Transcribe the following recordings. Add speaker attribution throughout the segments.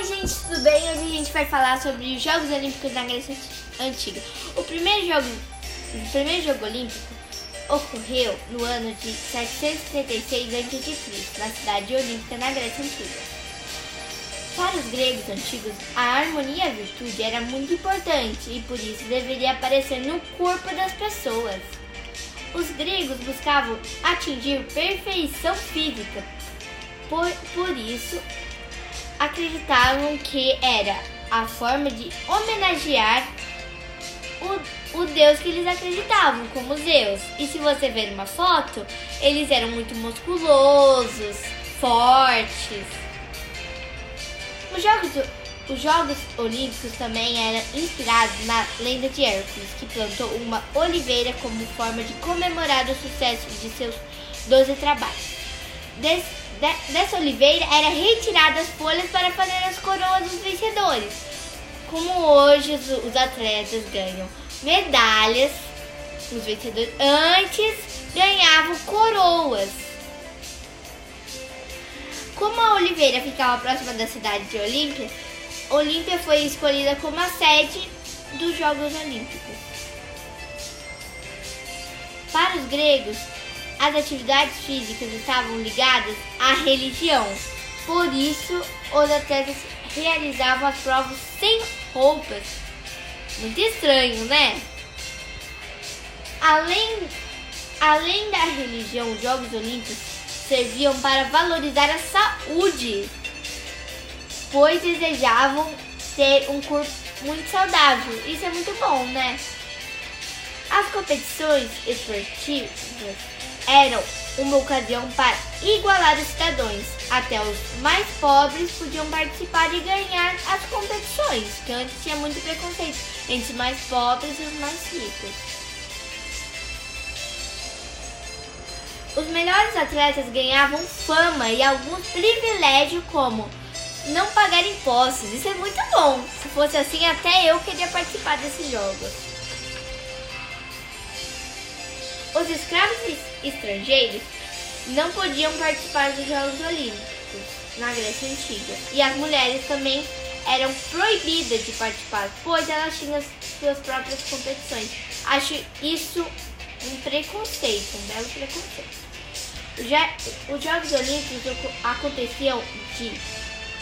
Speaker 1: Oi, gente, tudo bem? Hoje a gente vai falar sobre os Jogos Olímpicos da Grécia Antiga. O primeiro jogo, o primeiro jogo olímpico ocorreu no ano de 736 a.C., na cidade olímpica na Grécia Antiga. Para os gregos antigos, a harmonia e a virtude era muito importante e por isso deveria aparecer no corpo das pessoas. Os gregos buscavam atingir perfeição física, por, por isso acreditavam que era a forma de homenagear o, o deus que eles acreditavam, como Zeus. E se você ver uma foto, eles eram muito musculosos, fortes. Os Jogos, os Jogos Olímpicos também eram inspirados na lenda de Hércules, que plantou uma oliveira como forma de comemorar o sucesso de seus 12 trabalhos. Des, de, dessa oliveira era retirada as folhas para fazer as coroas dos vencedores. Como hoje os, os atletas ganham medalhas, os vencedores antes ganhavam coroas. Como a oliveira ficava próxima da cidade de Olímpia, Olímpia foi escolhida como a sede dos Jogos Olímpicos. Para os gregos, as atividades físicas estavam ligadas à religião. Por isso, os atletas realizavam as provas sem roupas. Muito estranho, né? Além, além da religião, os Jogos Olímpicos serviam para valorizar a saúde, pois desejavam ter um corpo muito saudável. Isso é muito bom, né? As competições esportivas eram uma ocasião para igualar os cidadãos. Até os mais pobres podiam participar e ganhar as competições, que antes tinha muito preconceito entre os mais pobres e os mais ricos. Os melhores atletas ganhavam fama e alguns privilégios como não pagar impostos. Isso é muito bom. Se fosse assim, até eu queria participar desses jogos. Os escravos estrangeiros não podiam participar dos Jogos Olímpicos na Grécia Antiga e as mulheres também eram proibidas de participar, pois elas tinham suas próprias competições. Acho isso um preconceito, um belo preconceito. Já, os Jogos Olímpicos aconteciam de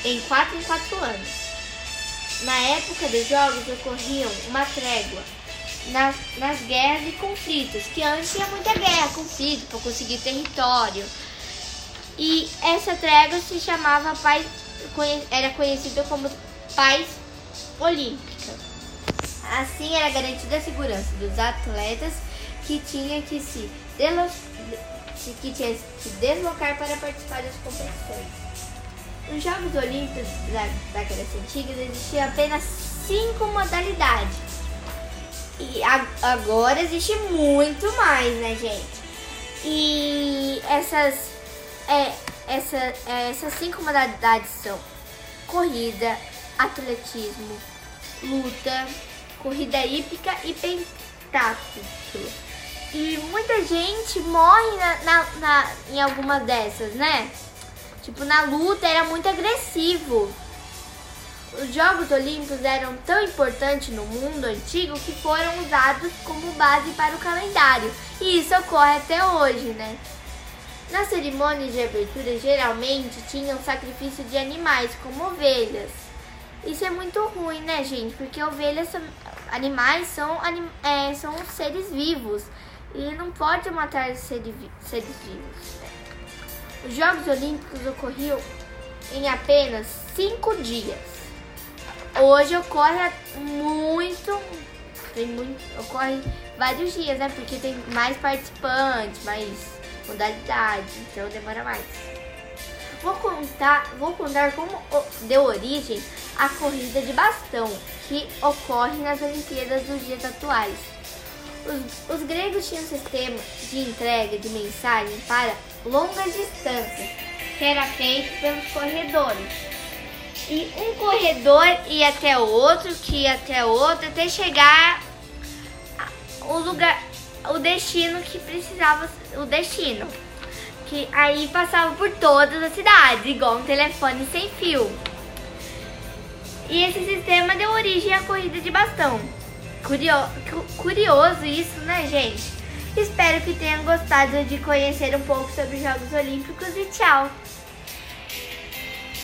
Speaker 1: em 4 em 4 anos. Na época dos Jogos ocorriam uma trégua nas, nas guerras e conflitos, que antes tinha muita guerra, conflito para conseguir território. E essa trégua se chamava paz, era conhecida como paz olímpica. Assim era garantida a segurança dos atletas que tinha que se, que tinha que deslocar para participar das competições. Nos Jogos Olímpicos da, da Grécia Antiga existiam apenas cinco modalidades e agora existe muito mais, né, gente? E essas, é, essa, é, essas cinco modalidades são corrida, atletismo, luta, corrida hípica e pentáculo. E muita gente morre na, na, na, em algumas dessas, né? Tipo, na luta era muito agressivo. Os Jogos Olímpicos eram tão importantes no mundo antigo que foram usados como base para o calendário, e isso ocorre até hoje, né? Nas cerimônias de abertura, geralmente tinham sacrifício de animais, como ovelhas. Isso é muito ruim, né, gente? Porque ovelhas são, animais são, anim, é, são seres vivos e não pode matar seres, vivos. Né? Os Jogos Olímpicos ocorriam em apenas cinco dias. Hoje ocorre muito, tem muito, ocorre vários dias, né? Porque tem mais participantes, mais modalidades, então demora mais. Vou contar, vou contar como deu origem à corrida de bastão, que ocorre nas Olimpíadas dos dias atuais. Os, os gregos tinham um sistema de entrega de mensagem para longas distâncias, que era feito pelos corredores um corredor ia até outro, que até outro, até chegar o lugar, o destino que precisava, o destino. Que aí passava por todas as cidades, igual um telefone sem fio. E esse sistema deu origem à corrida de bastão. Curio... Curioso isso, né, gente? Espero que tenham gostado de conhecer um pouco sobre os Jogos Olímpicos e tchau!